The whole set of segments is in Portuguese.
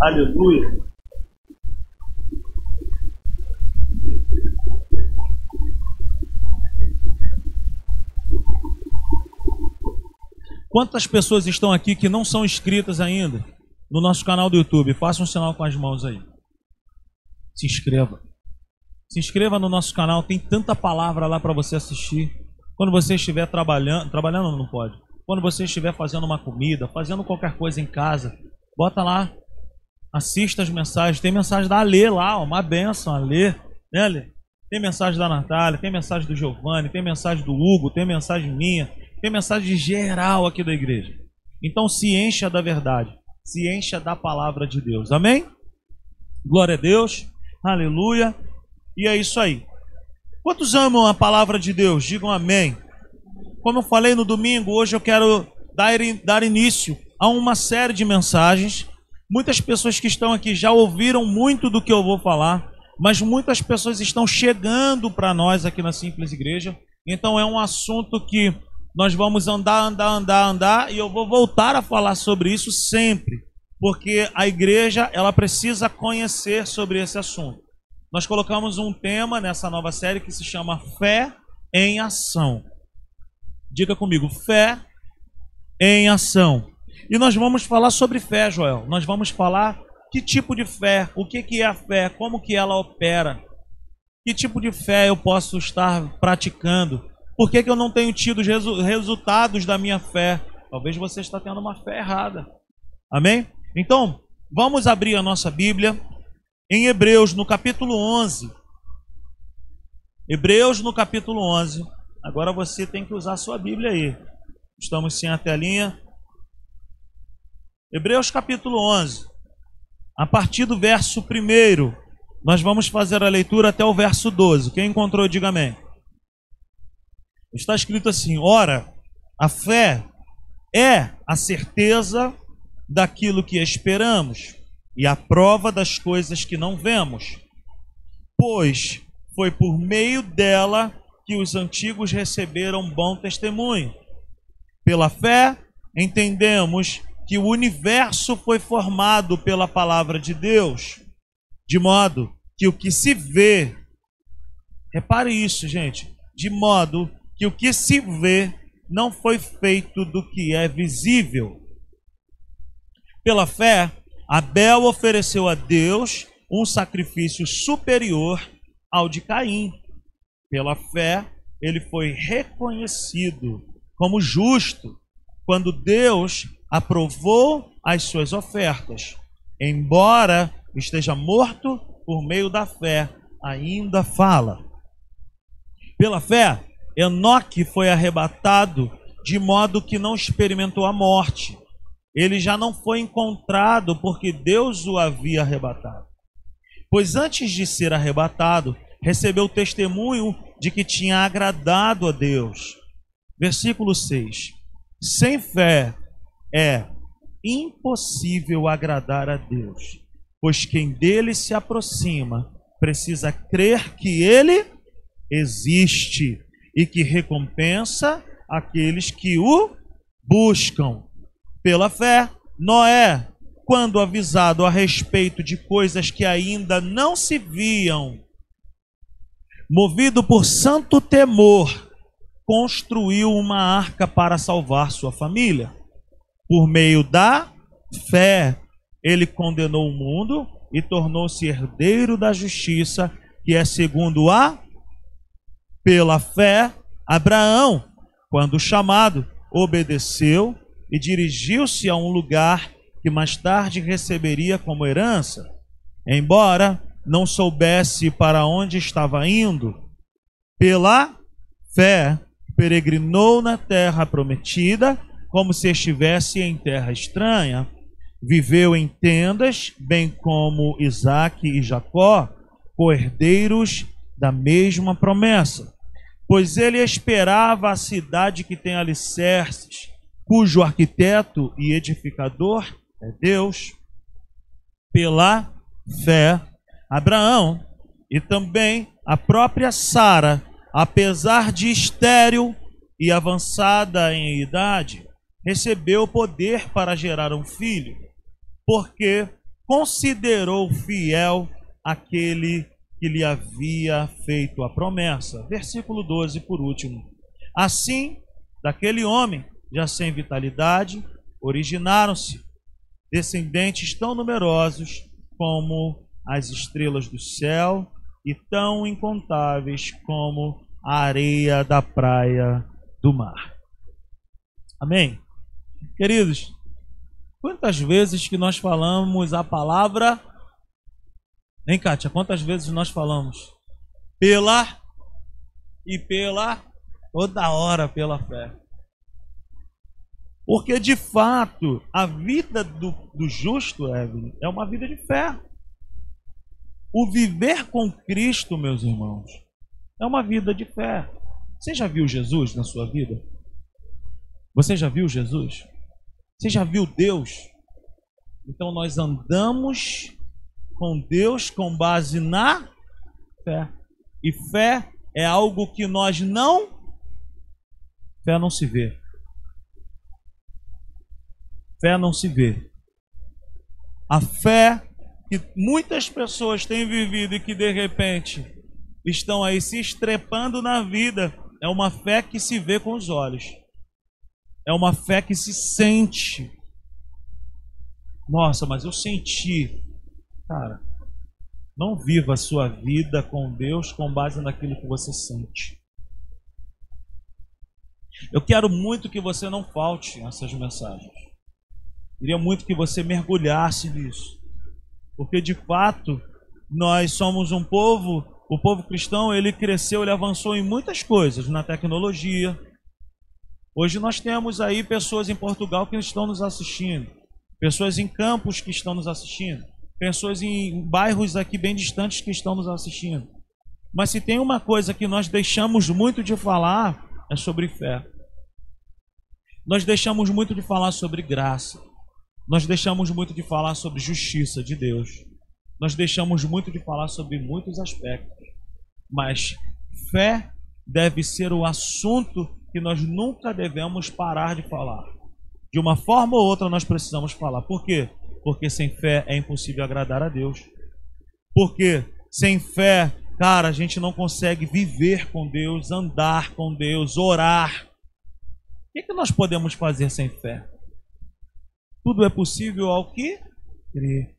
Aleluia. Quantas pessoas estão aqui que não são inscritas ainda no nosso canal do YouTube? Faça um sinal com as mãos aí. Se inscreva. Se inscreva no nosso canal, tem tanta palavra lá para você assistir. Quando você estiver trabalhando, trabalhando não pode. Quando você estiver fazendo uma comida, fazendo qualquer coisa em casa, bota lá, assista as mensagens. Tem mensagem da Alê lá, uma benção, Alê, né, Alê? Tem mensagem da Natália, tem mensagem do Giovanni, tem mensagem do Hugo, tem mensagem minha, tem mensagem geral aqui da igreja. Então se encha da verdade, se encha da palavra de Deus. Amém? Glória a Deus. Aleluia. E é isso aí. Quantos amam a palavra de Deus? Digam amém. Como eu falei no domingo, hoje eu quero dar, dar início a uma série de mensagens. Muitas pessoas que estão aqui já ouviram muito do que eu vou falar, mas muitas pessoas estão chegando para nós aqui na Simples Igreja. Então é um assunto que nós vamos andar, andar, andar, andar e eu vou voltar a falar sobre isso sempre, porque a igreja ela precisa conhecer sobre esse assunto. Nós colocamos um tema nessa nova série que se chama Fé em Ação. Diga comigo, fé em ação. E nós vamos falar sobre fé, Joel. Nós vamos falar que tipo de fé, o que, que é a fé, como que ela opera, que tipo de fé eu posso estar praticando, por que, eu não tenho tido os resu resultados da minha fé. Talvez você está tendo uma fé errada. Amém? Então, vamos abrir a nossa Bíblia em Hebreus, no capítulo 11. Hebreus, no capítulo 11. Agora você tem que usar a sua Bíblia aí. Estamos sem a telinha. Hebreus, capítulo 11. A partir do verso 1, nós vamos fazer a leitura até o verso 12. Quem encontrou, diga amém. Está escrito assim: Ora, a fé é a certeza daquilo que esperamos e a prova das coisas que não vemos. Pois foi por meio dela que os antigos receberam bom testemunho. Pela fé, entendemos que o universo foi formado pela palavra de Deus, de modo que o que se vê, repare isso, gente, de modo que o que se vê não foi feito do que é visível. Pela fé, Abel ofereceu a Deus um sacrifício superior ao de Caim. Pela fé, ele foi reconhecido como justo quando Deus aprovou as suas ofertas. Embora esteja morto, por meio da fé, ainda fala. Pela fé, Enoque foi arrebatado de modo que não experimentou a morte ele já não foi encontrado porque Deus o havia arrebatado. Pois antes de ser arrebatado, recebeu testemunho de que tinha agradado a Deus. Versículo 6. Sem fé é impossível agradar a Deus, pois quem dele se aproxima precisa crer que ele existe e que recompensa aqueles que o buscam. Pela fé, Noé, quando avisado a respeito de coisas que ainda não se viam, movido por santo temor, construiu uma arca para salvar sua família. Por meio da fé, ele condenou o mundo e tornou-se herdeiro da justiça, que é segundo a pela fé, Abraão, quando chamado, obedeceu e dirigiu-se a um lugar que mais tarde receberia como herança, embora não soubesse para onde estava indo. Pela fé, peregrinou na terra prometida, como se estivesse em terra estranha. Viveu em tendas, bem como Isaac e Jacó, co-herdeiros da mesma promessa. Pois ele esperava a cidade que tem alicerces cujo arquiteto e edificador é Deus, pela fé, Abraão e também a própria Sara, apesar de estéril e avançada em idade, recebeu poder para gerar um filho, porque considerou fiel aquele que lhe havia feito a promessa. Versículo 12, por último. Assim, daquele homem, já sem vitalidade, originaram-se descendentes tão numerosos como as estrelas do céu e tão incontáveis como a areia da praia do mar. Amém? Queridos, quantas vezes que nós falamos a palavra. Hein, Kátia? Quantas vezes nós falamos? Pela e pela, toda hora pela fé. Porque de fato, a vida do, do justo, Evelyn, é uma vida de fé. O viver com Cristo, meus irmãos, é uma vida de fé. Você já viu Jesus na sua vida? Você já viu Jesus? Você já viu Deus? Então nós andamos com Deus com base na fé. E fé é algo que nós não fé não se vê. Fé não se vê. A fé que muitas pessoas têm vivido e que de repente estão aí se estrepando na vida é uma fé que se vê com os olhos. É uma fé que se sente. Nossa, mas eu senti. Cara, não viva a sua vida com Deus com base naquilo que você sente. Eu quero muito que você não falte essas mensagens. Queria muito que você mergulhasse nisso. Porque de fato, nós somos um povo, o povo cristão, ele cresceu, ele avançou em muitas coisas, na tecnologia, Hoje nós temos aí pessoas em Portugal que estão nos assistindo, pessoas em campos que estão nos assistindo, pessoas em bairros aqui bem distantes que estão nos assistindo. Mas se tem uma coisa que nós deixamos muito de falar, é sobre fé. Nós deixamos muito de falar sobre graça. Nós deixamos muito de falar sobre justiça de Deus. Nós deixamos muito de falar sobre muitos aspectos. Mas fé deve ser o assunto que nós nunca devemos parar de falar. De uma forma ou outra nós precisamos falar. Por quê? Porque sem fé é impossível agradar a Deus. Porque sem fé, cara, a gente não consegue viver com Deus, andar com Deus, orar. O que, é que nós podemos fazer sem fé? Tudo é possível ao que crer.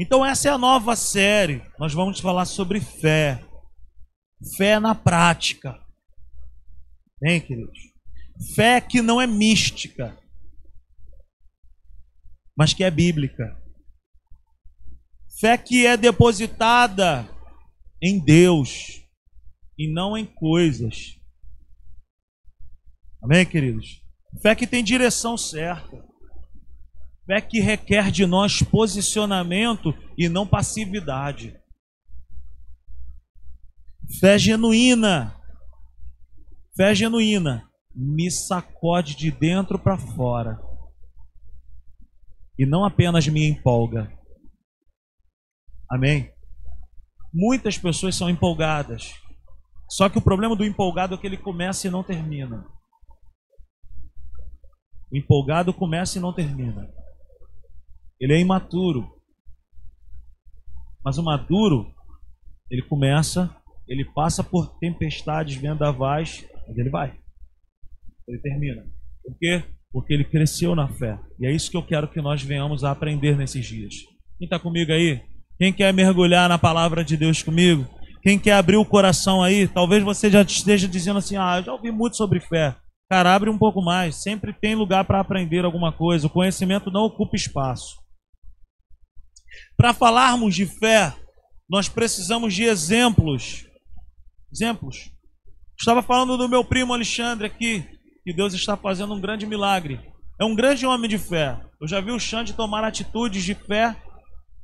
Então essa é a nova série. Nós vamos falar sobre fé. Fé na prática. Hein, queridos? Fé que não é mística, mas que é bíblica. Fé que é depositada em Deus e não em coisas. Amém, queridos? Fé que tem direção certa. Fé que requer de nós posicionamento e não passividade. Fé genuína Fé genuína me sacode de dentro para fora e não apenas me empolga. Amém? Muitas pessoas são empolgadas, só que o problema do empolgado é que ele começa e não termina. O empolgado começa e não termina. Ele é imaturo. Mas o maduro, ele começa, ele passa por tempestades, vendavais mas ele vai. Ele termina. Por quê? Porque ele cresceu na fé. E é isso que eu quero que nós venhamos a aprender nesses dias. Quem está comigo aí? Quem quer mergulhar na palavra de Deus comigo? Quem quer abrir o coração aí? Talvez você já esteja dizendo assim: Ah, eu já ouvi muito sobre fé. Cara, abre um pouco mais. Sempre tem lugar para aprender alguma coisa. O conhecimento não ocupa espaço. Para falarmos de fé, nós precisamos de exemplos. Exemplos. Estava falando do meu primo Alexandre aqui, que Deus está fazendo um grande milagre. É um grande homem de fé. Eu já vi o Xande tomar atitudes de fé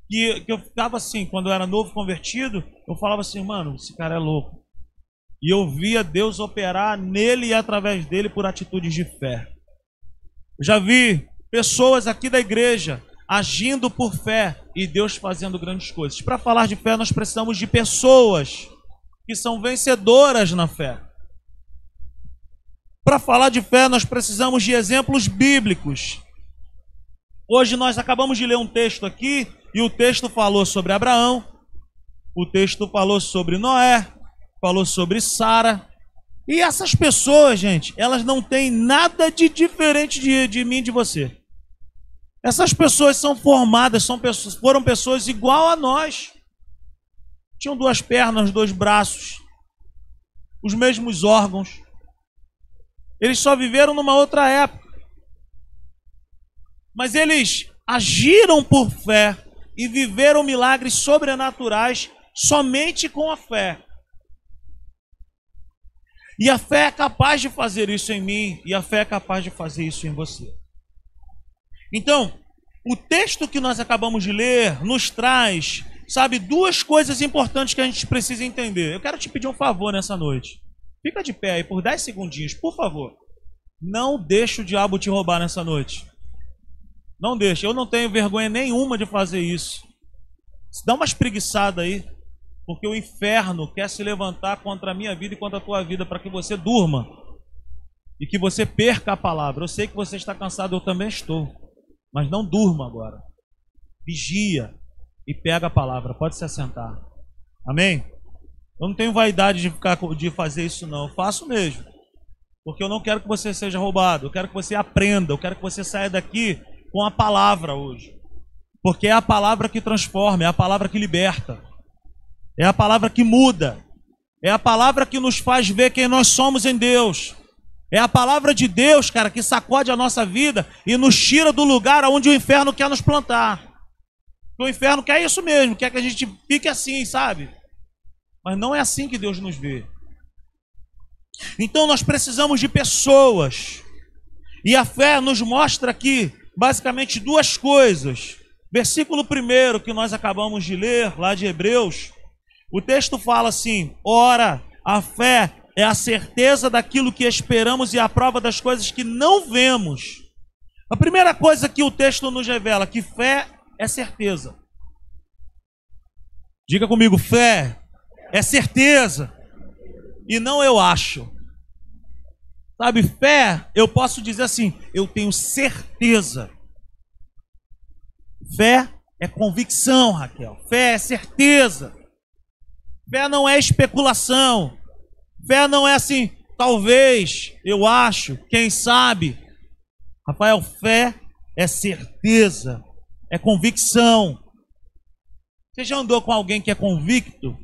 que, que eu ficava assim, quando eu era novo convertido, eu falava assim, mano, esse cara é louco. E eu via Deus operar nele e através dele por atitudes de fé. Eu já vi pessoas aqui da igreja agindo por fé e Deus fazendo grandes coisas. Para falar de fé, nós precisamos de pessoas que são vencedoras na fé. Para falar de fé, nós precisamos de exemplos bíblicos. Hoje nós acabamos de ler um texto aqui e o texto falou sobre Abraão, o texto falou sobre Noé, falou sobre Sara. E essas pessoas, gente, elas não têm nada de diferente de, de mim e de você. Essas pessoas são formadas, são pessoas, foram pessoas igual a nós. Tinham duas pernas, dois braços, os mesmos órgãos. Eles só viveram numa outra época. Mas eles agiram por fé e viveram milagres sobrenaturais somente com a fé. E a fé é capaz de fazer isso em mim, e a fé é capaz de fazer isso em você. Então, o texto que nós acabamos de ler nos traz, sabe, duas coisas importantes que a gente precisa entender. Eu quero te pedir um favor nessa noite. Fica de pé aí por 10 segundinhos, por favor. Não deixe o diabo te roubar nessa noite. Não deixe. Eu não tenho vergonha nenhuma de fazer isso. Dá uma espreguiçada aí. Porque o inferno quer se levantar contra a minha vida e contra a tua vida para que você durma. E que você perca a palavra. Eu sei que você está cansado, eu também estou. Mas não durma agora. Vigia e pega a palavra. Pode se assentar. Amém? Eu não tenho vaidade de ficar de fazer isso não. Eu faço mesmo. Porque eu não quero que você seja roubado. Eu quero que você aprenda. Eu quero que você saia daqui com a palavra hoje. Porque é a palavra que transforma, é a palavra que liberta. É a palavra que muda. É a palavra que nos faz ver quem nós somos em Deus. É a palavra de Deus, cara, que sacode a nossa vida e nos tira do lugar onde o inferno quer nos plantar. O inferno quer isso mesmo, quer que a gente fique assim, sabe? Mas não é assim que Deus nos vê. Então nós precisamos de pessoas. E a fé nos mostra aqui basicamente duas coisas. Versículo 1 que nós acabamos de ler, lá de Hebreus, o texto fala assim: Ora, a fé é a certeza daquilo que esperamos e a prova das coisas que não vemos. A primeira coisa que o texto nos revela que fé é certeza. Diga comigo, fé é certeza e não eu acho. Sabe, fé, eu posso dizer assim, eu tenho certeza. Fé é convicção, Raquel. Fé é certeza. Fé não é especulação. Fé não é assim, talvez, eu acho, quem sabe. Rafael, fé é certeza, é convicção. Você já andou com alguém que é convicto?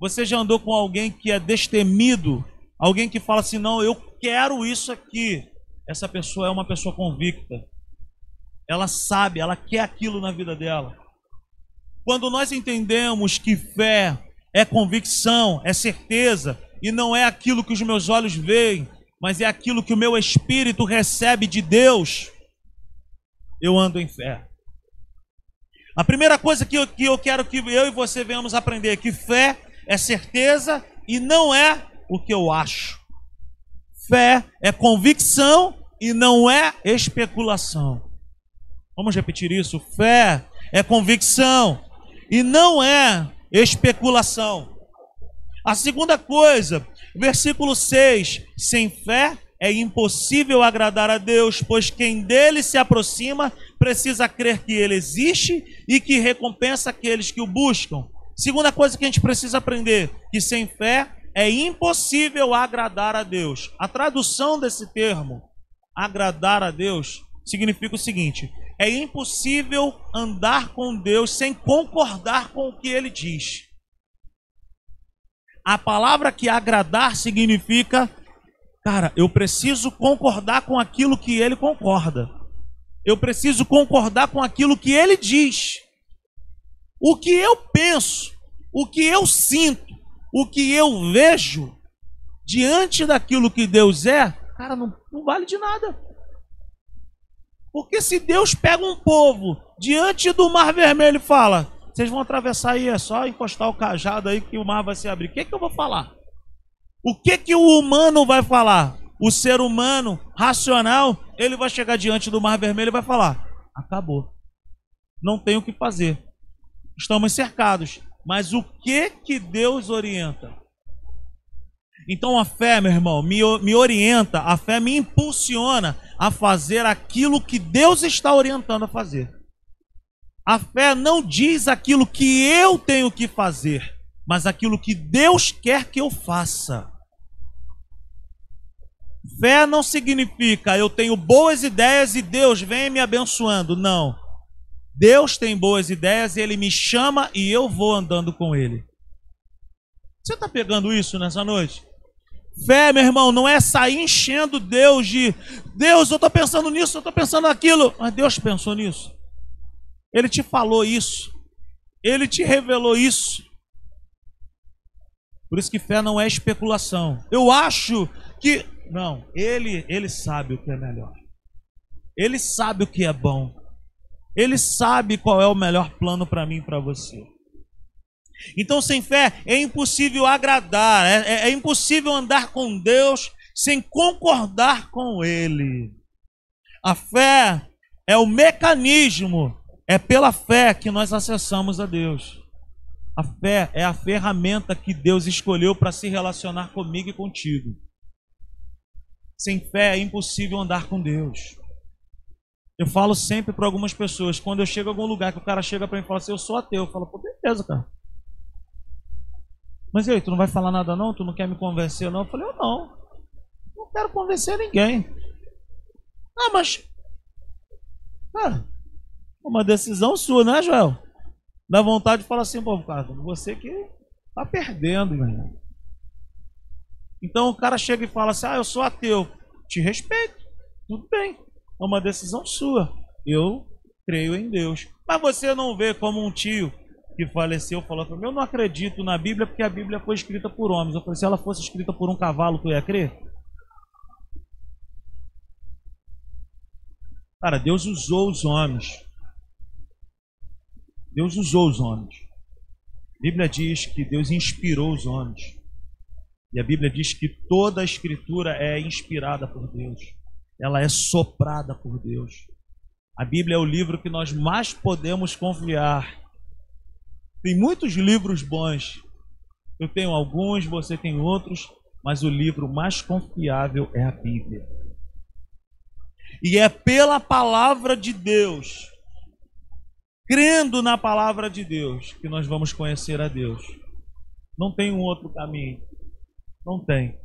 Você já andou com alguém que é destemido? Alguém que fala assim: não, eu quero isso aqui. Essa pessoa é uma pessoa convicta. Ela sabe, ela quer aquilo na vida dela. Quando nós entendemos que fé é convicção, é certeza, e não é aquilo que os meus olhos veem, mas é aquilo que o meu espírito recebe de Deus, eu ando em fé. A primeira coisa que eu, que eu quero que eu e você venhamos aprender é que fé é certeza e não é o que eu acho. Fé é convicção e não é especulação. Vamos repetir isso? Fé é convicção e não é especulação. A segunda coisa, versículo 6: sem fé é impossível agradar a Deus, pois quem dele se aproxima precisa crer que ele existe e que recompensa aqueles que o buscam. Segunda coisa que a gente precisa aprender: que sem fé é impossível agradar a Deus. A tradução desse termo, agradar a Deus, significa o seguinte: é impossível andar com Deus sem concordar com o que ele diz. A palavra que agradar significa, cara, eu preciso concordar com aquilo que ele concorda. Eu preciso concordar com aquilo que ele diz. O que eu penso, o que eu sinto, o que eu vejo diante daquilo que Deus é, cara, não, não vale de nada. Porque se Deus pega um povo diante do mar vermelho e fala: vocês vão atravessar aí, é só encostar o cajado aí que o mar vai se abrir. O que, que eu vou falar? O que, que o humano vai falar? O ser humano racional, ele vai chegar diante do mar vermelho e vai falar: acabou. Não tem o que fazer. Estamos cercados. Mas o que que Deus orienta? Então a fé, meu irmão, me, me orienta, a fé me impulsiona a fazer aquilo que Deus está orientando a fazer. A fé não diz aquilo que eu tenho que fazer, mas aquilo que Deus quer que eu faça. Fé não significa eu tenho boas ideias e Deus vem me abençoando. Não. Deus tem boas ideias e Ele me chama e eu vou andando com Ele. Você está pegando isso nessa noite? Fé, meu irmão, não é sair enchendo Deus de Deus, eu estou pensando nisso, eu estou pensando naquilo. Mas Deus pensou nisso. Ele te falou isso. Ele te revelou isso. Por isso que fé não é especulação. Eu acho que. Não, ele, ele sabe o que é melhor. Ele sabe o que é bom. Ele sabe qual é o melhor plano para mim e para você. Então, sem fé, é impossível agradar, é, é, é impossível andar com Deus sem concordar com Ele. A fé é o mecanismo, é pela fé que nós acessamos a Deus. A fé é a ferramenta que Deus escolheu para se relacionar comigo e contigo. Sem fé é impossível andar com Deus. Eu falo sempre para algumas pessoas, quando eu chego a algum lugar que o cara chega para mim e fala assim, eu sou ateu, eu falo, pô, beleza, cara. Mas e aí, tu não vai falar nada não? Tu não quer me convencer não? Eu falei, eu não. Não quero convencer ninguém. Ah, mas. Cara, uma decisão sua, né, Joel? Dá vontade de falar assim, pô, cara, você que tá perdendo, meu irmão. Então o cara chega e fala assim, ah, eu sou ateu. Te respeito. Tudo bem. É uma decisão sua. Eu creio em Deus. Mas você não vê como um tio que faleceu falou para mim, eu não acredito na Bíblia porque a Bíblia foi escrita por homens. Eu falei, se ela fosse escrita por um cavalo, tu ia crer? Cara, Deus usou os homens. Deus usou os homens. A Bíblia diz que Deus inspirou os homens. E a Bíblia diz que toda a escritura é inspirada por Deus. Ela é soprada por Deus. A Bíblia é o livro que nós mais podemos confiar tem muitos livros bons. Eu tenho alguns, você tem outros, mas o livro mais confiável é a Bíblia. E é pela palavra de Deus, crendo na palavra de Deus, que nós vamos conhecer a Deus. Não tem um outro caminho. Não tem.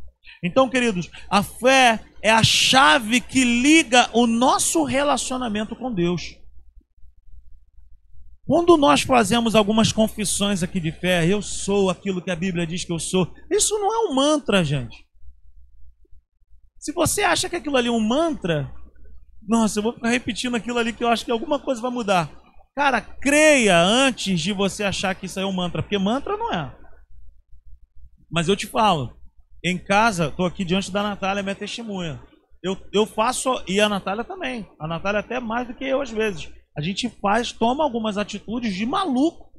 Então, queridos, a fé é a chave que liga o nosso relacionamento com Deus. Quando nós fazemos algumas confissões aqui de fé, eu sou aquilo que a Bíblia diz que eu sou, isso não é um mantra, gente. Se você acha que aquilo ali é um mantra, nossa, eu vou ficar repetindo aquilo ali que eu acho que alguma coisa vai mudar. Cara, creia antes de você achar que isso é um mantra, porque mantra não é. Mas eu te falo, em casa, estou aqui diante da Natália, minha testemunha. Eu, eu faço, e a Natália também. A Natália até mais do que eu às vezes a gente faz, toma algumas atitudes de maluco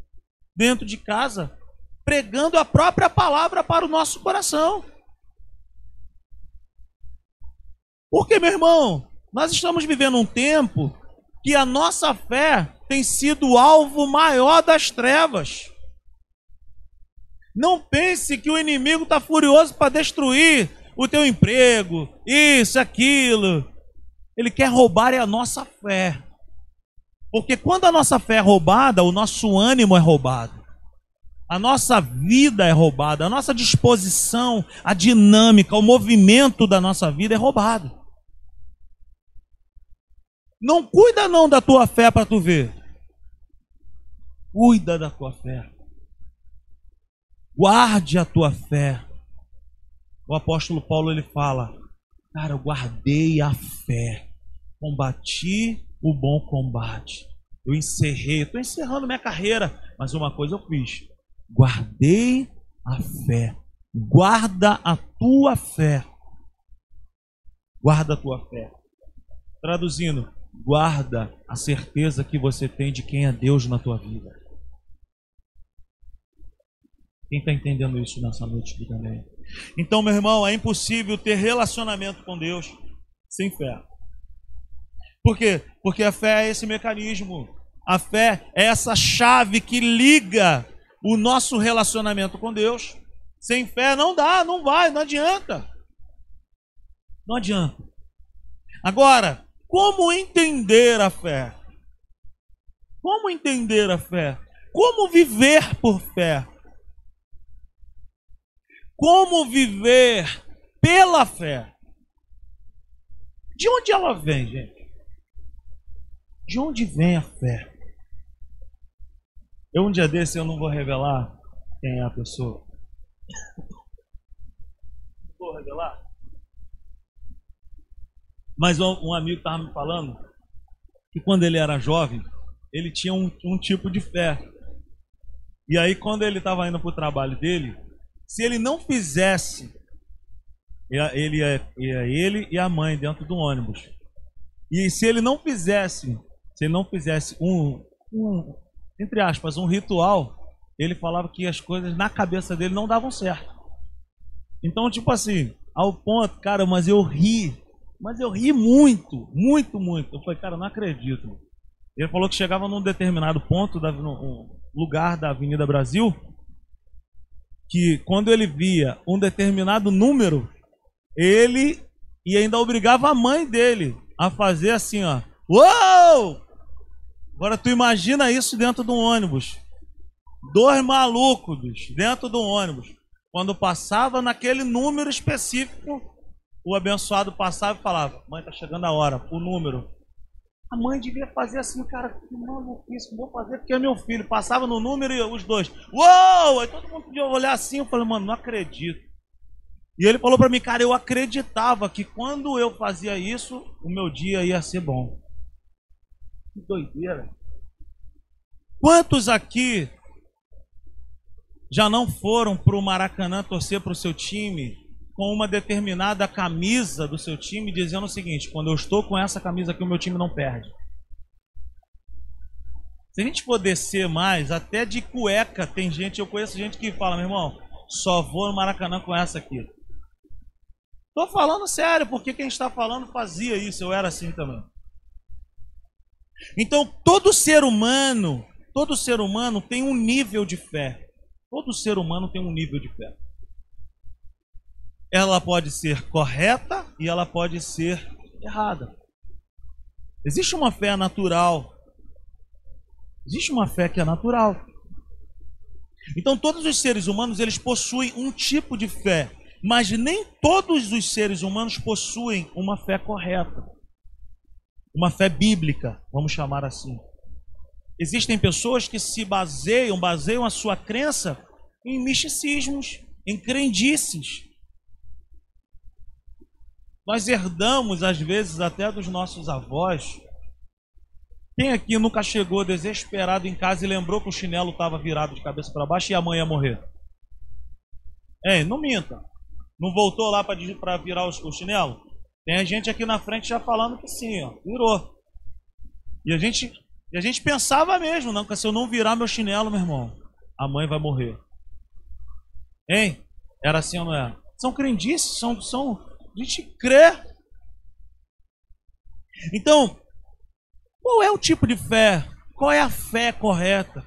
dentro de casa, pregando a própria palavra para o nosso coração. Porque, meu irmão, nós estamos vivendo um tempo que a nossa fé tem sido o alvo maior das trevas. Não pense que o inimigo está furioso para destruir o teu emprego, isso, aquilo. Ele quer roubar a nossa fé. Porque quando a nossa fé é roubada, o nosso ânimo é roubado. A nossa vida é roubada, a nossa disposição, a dinâmica, o movimento da nossa vida é roubado. Não cuida não da tua fé para tu ver. Cuida da tua fé. Guarde a tua fé. O apóstolo Paulo ele fala: "Cara, eu guardei a fé. Combati o bom combate. Eu encerrei, estou encerrando minha carreira, mas uma coisa eu fiz: guardei a fé. Guarda a tua fé. Guarda a tua fé. Traduzindo, guarda a certeza que você tem de quem é Deus na tua vida. Quem está entendendo isso nessa noite aqui também? Então, meu irmão, é impossível ter relacionamento com Deus sem fé. Por quê? Porque a fé é esse mecanismo. A fé é essa chave que liga o nosso relacionamento com Deus Sem fé não dá, não vai, não adianta. Não adianta. Agora, como entender a fé? Como entender a fé? Como viver por fé? Como viver pela fé? De onde ela vem, gente? De onde vem a fé? Eu um dia desse eu não vou revelar quem é a pessoa. Vou revelar? Mas um, amigo estava me falando que quando ele era jovem, ele tinha um, um tipo de fé. E aí, quando ele estava indo para o trabalho dele, se ele não fizesse, ele, ia ele e a mãe dentro do ônibus. E se ele não fizesse, se ele não fizesse um, um entre aspas, um ritual, ele falava que as coisas na cabeça dele não davam certo. Então, tipo assim, ao ponto, cara, mas eu ri. Mas eu ri muito, muito, muito. Eu falei, cara, não acredito. Ele falou que chegava num determinado ponto, da, num lugar da Avenida Brasil, que quando ele via um determinado número, ele e ainda obrigava a mãe dele a fazer assim, ó. Uou! Agora tu imagina isso dentro de um ônibus. Dois malucos dentro do ônibus. Quando passava naquele número específico, o abençoado passava e falava: Mãe, tá chegando a hora, o número. A mãe devia fazer assim, cara, que maluquice, vou fazer porque é meu filho. Passava no número e os dois, uou! Aí todo mundo podia olhar assim. Eu falei, mano, não acredito. E ele falou para mim, cara, eu acreditava que quando eu fazia isso, o meu dia ia ser bom. Que doideira. Quantos aqui já não foram para o Maracanã torcer para o seu time com uma determinada camisa do seu time, dizendo o seguinte: quando eu estou com essa camisa aqui, o meu time não perde. Se a gente for descer mais, até de cueca, tem gente, eu conheço gente que fala, meu irmão, só vou no Maracanã com essa aqui. Tô falando sério, porque quem está falando fazia isso, eu era assim também. Então, todo ser humano, todo ser humano tem um nível de fé. Todo ser humano tem um nível de fé. Ela pode ser correta e ela pode ser errada. Existe uma fé natural. Existe uma fé que é natural. Então todos os seres humanos eles possuem um tipo de fé, mas nem todos os seres humanos possuem uma fé correta. Uma fé bíblica, vamos chamar assim. Existem pessoas que se baseiam, baseiam a sua crença em misticismos, em crendices. Nós herdamos, às vezes, até dos nossos avós. Quem aqui nunca chegou desesperado em casa e lembrou que o chinelo estava virado de cabeça para baixo e a mãe ia morrer? Ei, não minta. Não voltou lá para virar o chinelo? Tem gente aqui na frente já falando que sim, ó, virou. E a gente, e a gente pensava mesmo, não, que se eu não virar meu chinelo, meu irmão, a mãe vai morrer. Hein? Era assim ou não era? São crendices, são, são. A gente crê. Então, qual é o tipo de fé? Qual é a fé correta?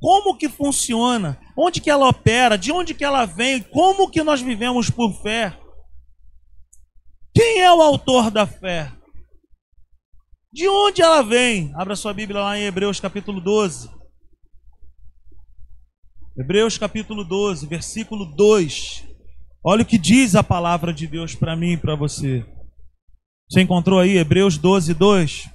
Como que funciona? Onde que ela opera? De onde que ela vem? Como que nós vivemos por fé? Quem é o autor da fé? De onde ela vem? Abra sua Bíblia lá em Hebreus capítulo 12. Hebreus capítulo 12, versículo 2. Olha o que diz a palavra de Deus para mim e para você. Você encontrou aí Hebreus 12, 2?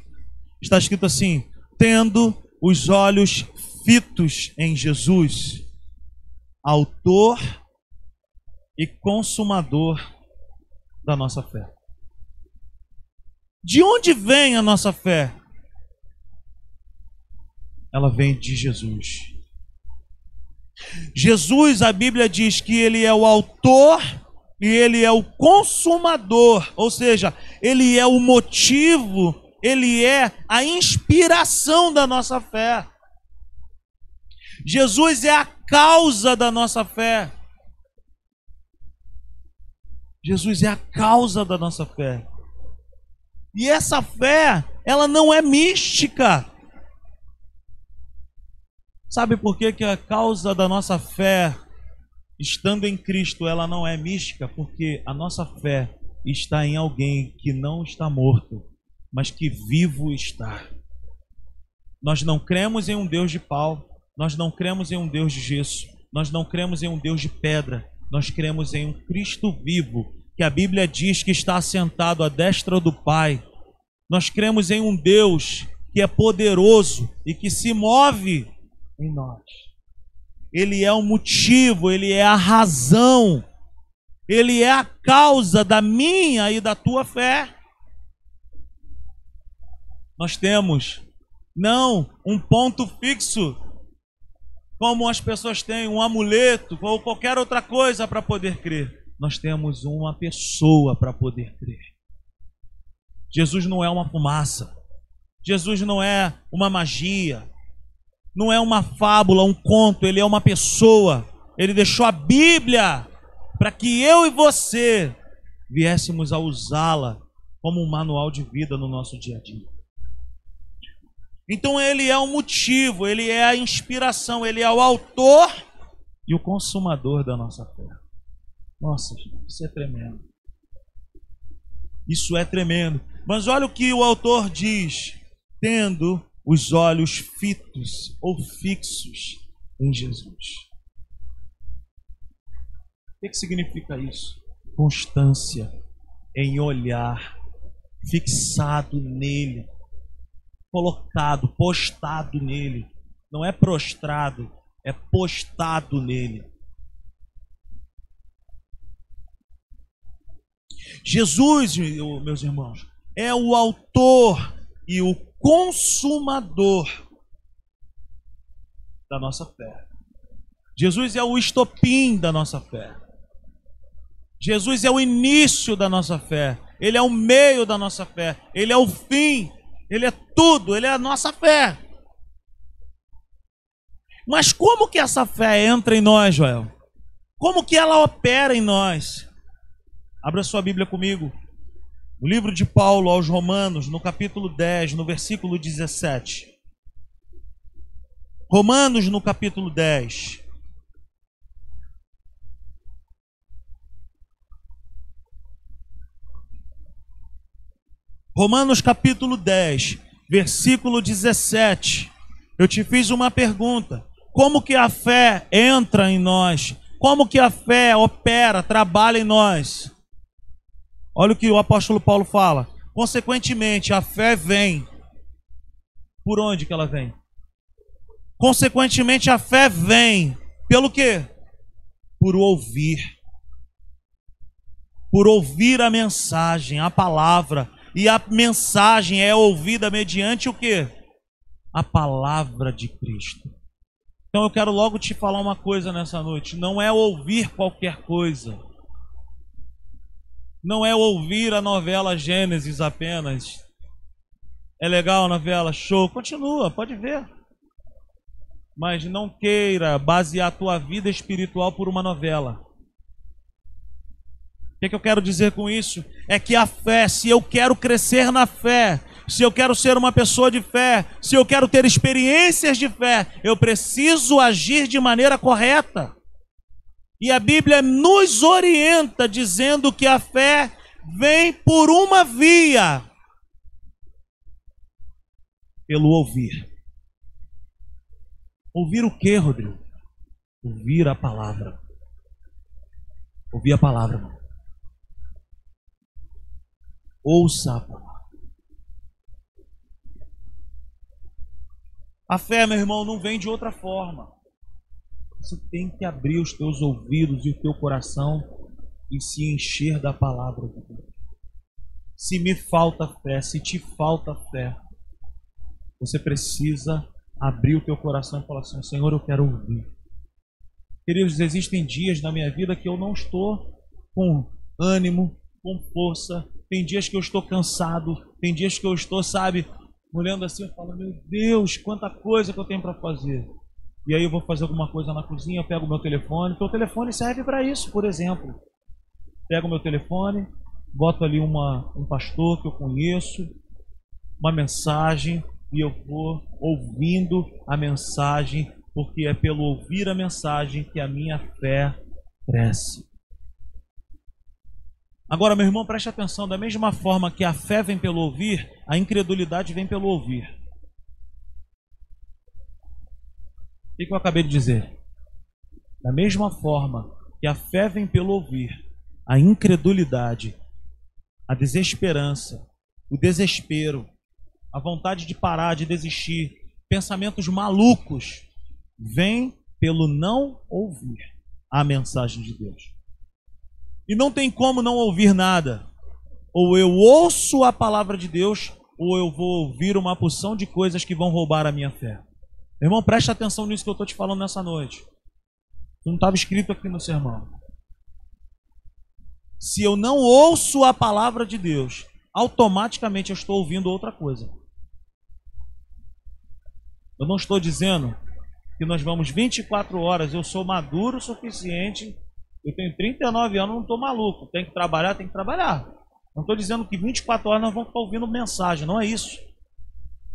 Está escrito assim: tendo os olhos fitos em Jesus, autor e consumador da nossa fé. De onde vem a nossa fé? Ela vem de Jesus. Jesus, a Bíblia diz que ele é o autor e ele é o consumador, ou seja, ele é o motivo, ele é a inspiração da nossa fé. Jesus é a causa da nossa fé. Jesus é a causa da nossa fé. E essa fé, ela não é mística. Sabe por que, que a causa da nossa fé estando em Cristo, ela não é mística, porque a nossa fé está em alguém que não está morto, mas que vivo está. Nós não cremos em um Deus de pau, nós não cremos em um Deus de gesso, nós não cremos em um Deus de pedra, nós cremos em um Cristo vivo, que a Bíblia diz que está assentado à destra do Pai. Nós cremos em um Deus que é poderoso e que se move em nós. Ele é o motivo, ele é a razão, ele é a causa da minha e da tua fé. Nós temos não um ponto fixo, como as pessoas têm, um amuleto ou qualquer outra coisa para poder crer. Nós temos uma pessoa para poder crer. Jesus não é uma fumaça. Jesus não é uma magia. Não é uma fábula, um conto, ele é uma pessoa. Ele deixou a Bíblia para que eu e você viéssemos a usá-la como um manual de vida no nosso dia a dia. Então ele é o motivo, ele é a inspiração, ele é o autor e o consumador da nossa fé. Nossa, isso é tremendo. Isso é tremendo. Mas olha o que o autor diz: tendo os olhos fitos ou fixos em Jesus. O que, significa isso? Constância em olhar fixado nele colocado, postado nele. Não é prostrado, é postado nele. Jesus, meus irmãos, é o autor e o consumador da nossa fé. Jesus é o estopim da nossa fé. Jesus é o início da nossa fé. Ele é o meio da nossa fé. Ele é o fim ele é tudo, ele é a nossa fé. Mas como que essa fé entra em nós, Joel? Como que ela opera em nós? Abra sua Bíblia comigo. O livro de Paulo aos Romanos, no capítulo 10, no versículo 17. Romanos, no capítulo 10. Romanos capítulo 10, versículo 17. Eu te fiz uma pergunta: como que a fé entra em nós? Como que a fé opera, trabalha em nós? Olha o que o apóstolo Paulo fala. Consequentemente, a fé vem. Por onde que ela vem? Consequentemente, a fé vem pelo quê? Por ouvir. Por ouvir a mensagem, a palavra e a mensagem é ouvida mediante o que? A palavra de Cristo. Então eu quero logo te falar uma coisa nessa noite: não é ouvir qualquer coisa, não é ouvir a novela Gênesis apenas. É legal a novela, show, continua, pode ver. Mas não queira basear a tua vida espiritual por uma novela que, que eu quero dizer com isso? É que a fé, se eu quero crescer na fé, se eu quero ser uma pessoa de fé, se eu quero ter experiências de fé, eu preciso agir de maneira correta. E a Bíblia nos orienta dizendo que a fé vem por uma via pelo ouvir. Ouvir o que, Rodrigo? Ouvir a palavra. Ouvir a palavra, irmão. Ouça a palavra. A fé, meu irmão, não vem de outra forma. Você tem que abrir os teus ouvidos e o teu coração e se encher da palavra de Deus. Se me falta fé, se te falta fé, você precisa abrir o teu coração e falar assim: Senhor, eu quero ouvir. Queridos, existem dias na minha vida que eu não estou com ânimo, com força, tem dias que eu estou cansado, tem dias que eu estou, sabe, olhando assim, eu falo, meu Deus, quanta coisa que eu tenho para fazer. E aí eu vou fazer alguma coisa na cozinha, eu pego o meu telefone, então o telefone serve para isso, por exemplo. Pego o meu telefone, boto ali uma, um pastor que eu conheço, uma mensagem, e eu vou ouvindo a mensagem, porque é pelo ouvir a mensagem que a minha fé cresce. Agora, meu irmão, preste atenção: da mesma forma que a fé vem pelo ouvir, a incredulidade vem pelo ouvir. O que eu acabei de dizer? Da mesma forma que a fé vem pelo ouvir, a incredulidade, a desesperança, o desespero, a vontade de parar, de desistir, pensamentos malucos, vem pelo não ouvir a mensagem de Deus. E não tem como não ouvir nada. Ou eu ouço a palavra de Deus, ou eu vou ouvir uma porção de coisas que vão roubar a minha fé. Irmão, preste atenção nisso que eu estou te falando nessa noite. Não estava escrito aqui no sermão. Se eu não ouço a palavra de Deus, automaticamente eu estou ouvindo outra coisa. Eu não estou dizendo que nós vamos 24 horas, eu sou maduro o suficiente, eu tenho 39 anos, não estou maluco, tem que trabalhar, tem que trabalhar. Não estou dizendo que 24 horas nós vamos ficar ouvindo mensagem, não é isso.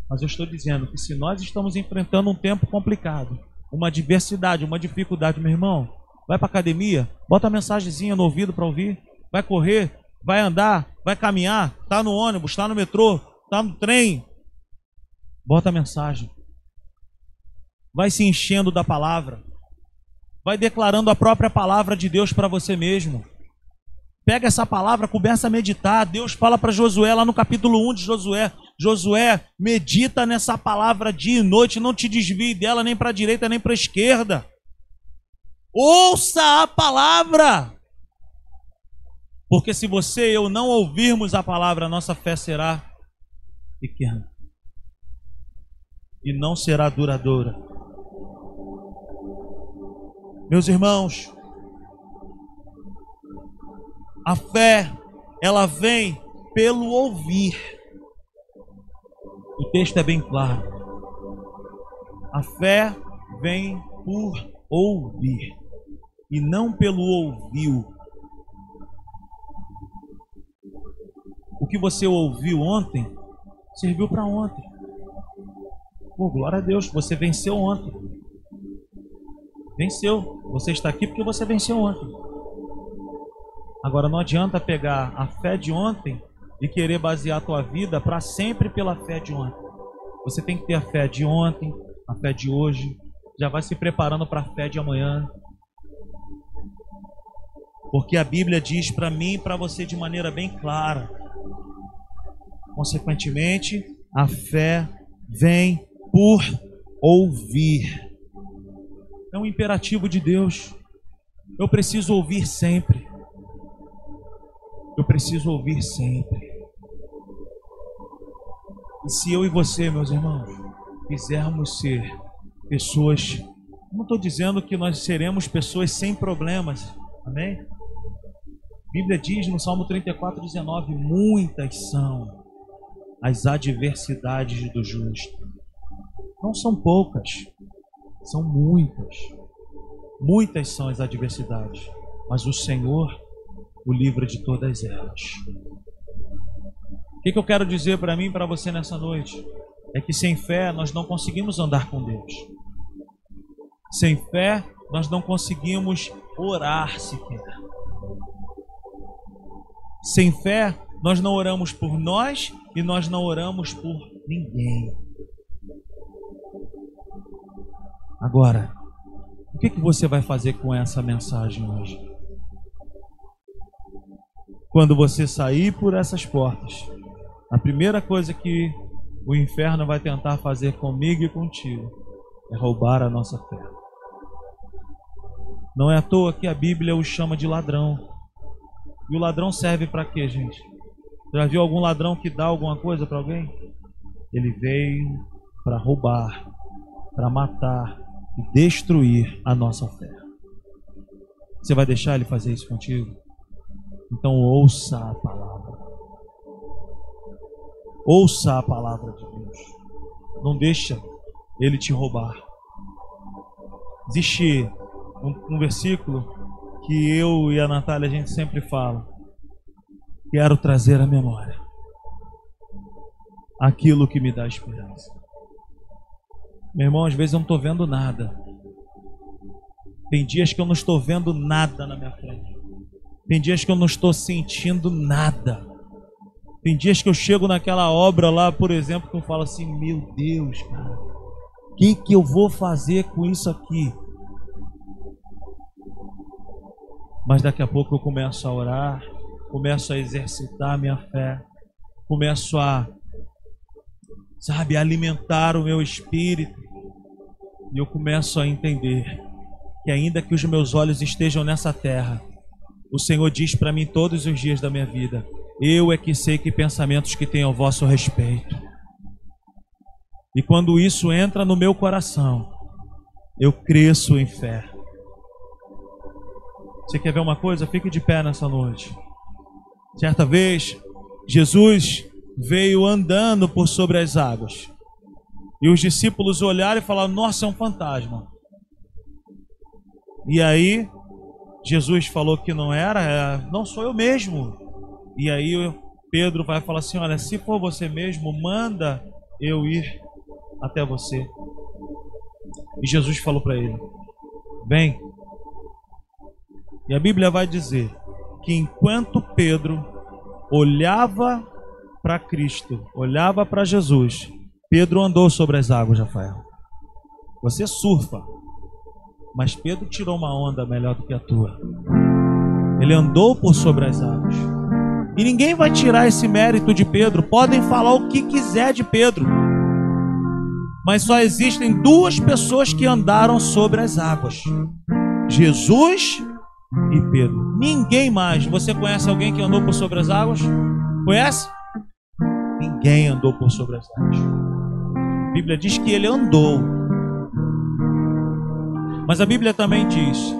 Mas eu estou dizendo que se nós estamos enfrentando um tempo complicado, uma adversidade, uma dificuldade, meu irmão, vai para academia, bota a mensagenzinha no ouvido para ouvir, vai correr, vai andar, vai caminhar, tá no ônibus, tá no metrô, tá no trem, bota a mensagem vai se enchendo da palavra, vai declarando a própria palavra de Deus para você mesmo. Pega essa palavra, começa a meditar. Deus fala para Josué lá no capítulo 1 de Josué: Josué, medita nessa palavra dia e noite, não te desvie dela nem para a direita nem para a esquerda. Ouça a palavra. Porque se você e eu não ouvirmos a palavra, nossa fé será pequena e não será duradoura. Meus irmãos, a fé, ela vem pelo ouvir. O texto é bem claro. A fé vem por ouvir e não pelo ouviu. O que você ouviu ontem serviu para ontem. Pô, glória a Deus, você venceu ontem. Venceu. Você está aqui porque você venceu ontem. Agora não adianta pegar a fé de ontem e querer basear a tua vida para sempre pela fé de ontem. Você tem que ter a fé de ontem, a fé de hoje, já vai se preparando para a fé de amanhã. Porque a Bíblia diz para mim e para você de maneira bem clara. Consequentemente, a fé vem por ouvir é um imperativo de Deus. Eu preciso ouvir sempre. Eu preciso ouvir sempre. E se eu e você, meus irmãos, quisermos ser pessoas, não estou dizendo que nós seremos pessoas sem problemas, amém? A Bíblia diz no Salmo 34, 19: muitas são as adversidades do justo. Não são poucas. São muitas. Muitas são as adversidades, mas o Senhor o livra de todas elas. Que, que eu quero dizer para mim e para você nessa noite? É que sem fé nós não conseguimos andar com Deus. Sem fé nós não conseguimos orar sequer. Sem fé nós não oramos por nós e nós não oramos por ninguém. Agora, o que, que você vai fazer com essa mensagem hoje? Quando você sair por essas portas, a primeira coisa que o inferno vai tentar fazer comigo e contigo é roubar a nossa fé. Não é à toa que a Bíblia o chama de ladrão. E o ladrão serve para quê, gente? Já viu algum ladrão que dá alguma coisa para alguém? Ele veio para roubar, para matar, e destruir a nossa fé. Você vai deixar ele fazer isso contigo? Então ouça a palavra. Ouça a palavra de Deus. Não deixa ele te roubar. Existe um, um versículo que eu e a Natália a gente sempre fala. Quero trazer à memória aquilo que me dá esperança. Meu irmão, às vezes eu não estou vendo nada. Tem dias que eu não estou vendo nada na minha frente. Tem dias que eu não estou sentindo nada. Tem dias que eu chego naquela obra lá, por exemplo, que eu falo assim: Meu Deus, cara, o que, que eu vou fazer com isso aqui? Mas daqui a pouco eu começo a orar, começo a exercitar minha fé, começo a, sabe, alimentar o meu espírito, e eu começo a entender que ainda que os meus olhos estejam nessa terra, o Senhor diz para mim todos os dias da minha vida: Eu é que sei que pensamentos que tenho ao vosso respeito. E quando isso entra no meu coração, eu cresço em fé. Você quer ver uma coisa? Fique de pé nessa noite. Certa vez, Jesus veio andando por sobre as águas. E os discípulos olharam e falaram: Nossa, é um fantasma. E aí, Jesus falou que não era, é, não sou eu mesmo. E aí Pedro vai falar assim: Olha, se for você mesmo, manda eu ir até você. E Jesus falou para ele: Vem. E a Bíblia vai dizer que enquanto Pedro olhava para Cristo, olhava para Jesus, Pedro andou sobre as águas, Rafael. Você surfa, mas Pedro tirou uma onda melhor do que a tua. Ele andou por sobre as águas. E ninguém vai tirar esse mérito de Pedro. Podem falar o que quiser de Pedro. Mas só existem duas pessoas que andaram sobre as águas: Jesus e Pedro. Ninguém mais. Você conhece alguém que andou por sobre as águas? Conhece? Ninguém andou por sobre as águas. A Bíblia diz que ele andou. Mas a Bíblia também diz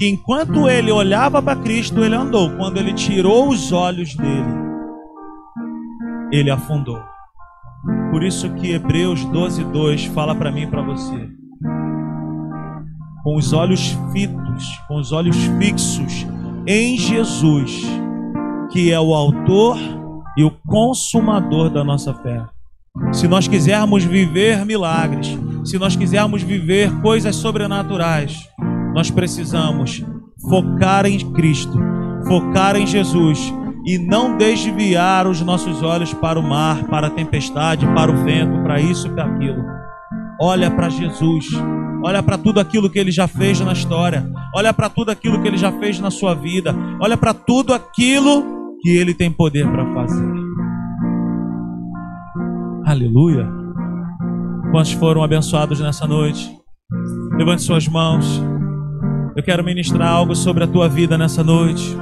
que enquanto ele olhava para Cristo, ele andou. Quando ele tirou os olhos dele, ele afundou. Por isso que Hebreus 12, 2 fala para mim e para você com os olhos fitos, com os olhos fixos em Jesus, que é o autor e o consumador da nossa fé. Se nós quisermos viver milagres, se nós quisermos viver coisas sobrenaturais, nós precisamos focar em Cristo, focar em Jesus e não desviar os nossos olhos para o mar, para a tempestade, para o vento, para isso e para aquilo. Olha para Jesus, olha para tudo aquilo que ele já fez na história, olha para tudo aquilo que ele já fez na sua vida, olha para tudo aquilo que ele tem poder para fazer. Aleluia. Quantos foram abençoados nessa noite? Levante suas mãos. Eu quero ministrar algo sobre a tua vida nessa noite.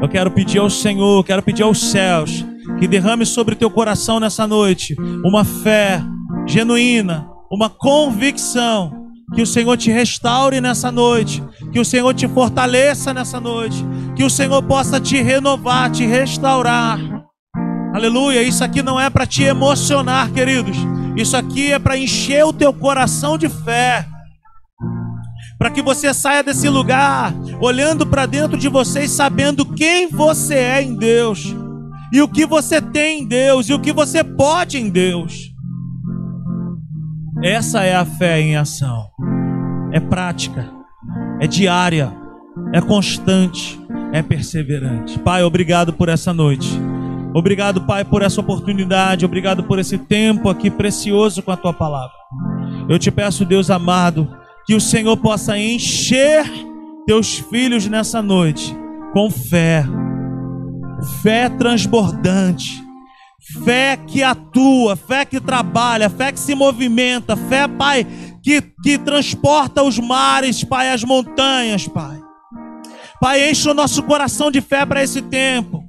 Eu quero pedir ao Senhor, quero pedir aos céus que derrame sobre teu coração nessa noite uma fé genuína, uma convicção que o Senhor te restaure nessa noite, que o Senhor te fortaleça nessa noite, que o Senhor possa te renovar, te restaurar. Aleluia. Isso aqui não é para te emocionar, queridos. Isso aqui é para encher o teu coração de fé. Para que você saia desse lugar olhando para dentro de você e sabendo quem você é em Deus, e o que você tem em Deus, e o que você pode em Deus. Essa é a fé em ação. É prática, é diária, é constante, é perseverante. Pai, obrigado por essa noite. Obrigado, Pai, por essa oportunidade. Obrigado por esse tempo aqui precioso com a tua palavra. Eu te peço, Deus amado, que o Senhor possa encher teus filhos nessa noite com fé, fé transbordante fé que atua, fé que trabalha, fé que se movimenta, fé, Pai, que, que transporta os mares, Pai, as montanhas, Pai. Pai, enche o nosso coração de fé para esse tempo.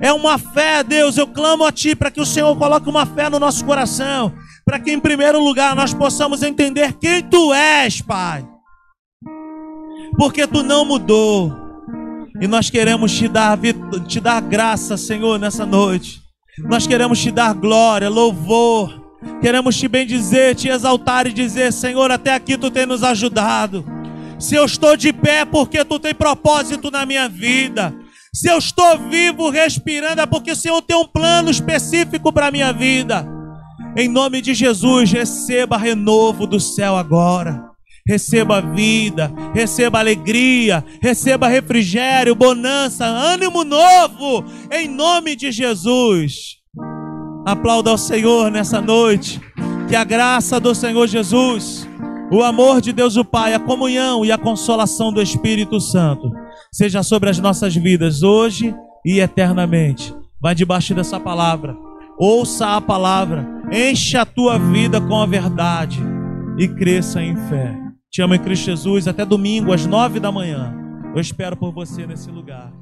É uma fé, Deus, eu clamo a Ti para que o Senhor coloque uma fé no nosso coração, para que em primeiro lugar nós possamos entender quem Tu és, Pai. Porque Tu não mudou. E nós queremos te dar, te dar graça, Senhor, nessa noite. Nós queremos te dar glória, louvor. Queremos te bendizer, te exaltar e dizer: Senhor, até aqui tu tem nos ajudado. Se eu estou de pé, é porque tu tem propósito na minha vida. Se eu estou vivo, respirando, é porque o Senhor tem um plano específico para a minha vida. Em nome de Jesus, receba renovo do céu agora. receba vida, receba alegria, receba refrigério, bonança, ânimo novo, em nome de Jesus. Aplauda ao Senhor nessa noite, que a graça do Senhor Jesus, o amor de Deus o Pai, a comunhão e a consolação do Espírito Santo seja sobre as nossas vidas hoje e eternamente. Vai debaixo dessa palavra, ouça a palavra, enche a tua vida com a verdade e cresça em fé. Te amo em Cristo Jesus. Até domingo, às nove da manhã. Eu espero por você nesse lugar.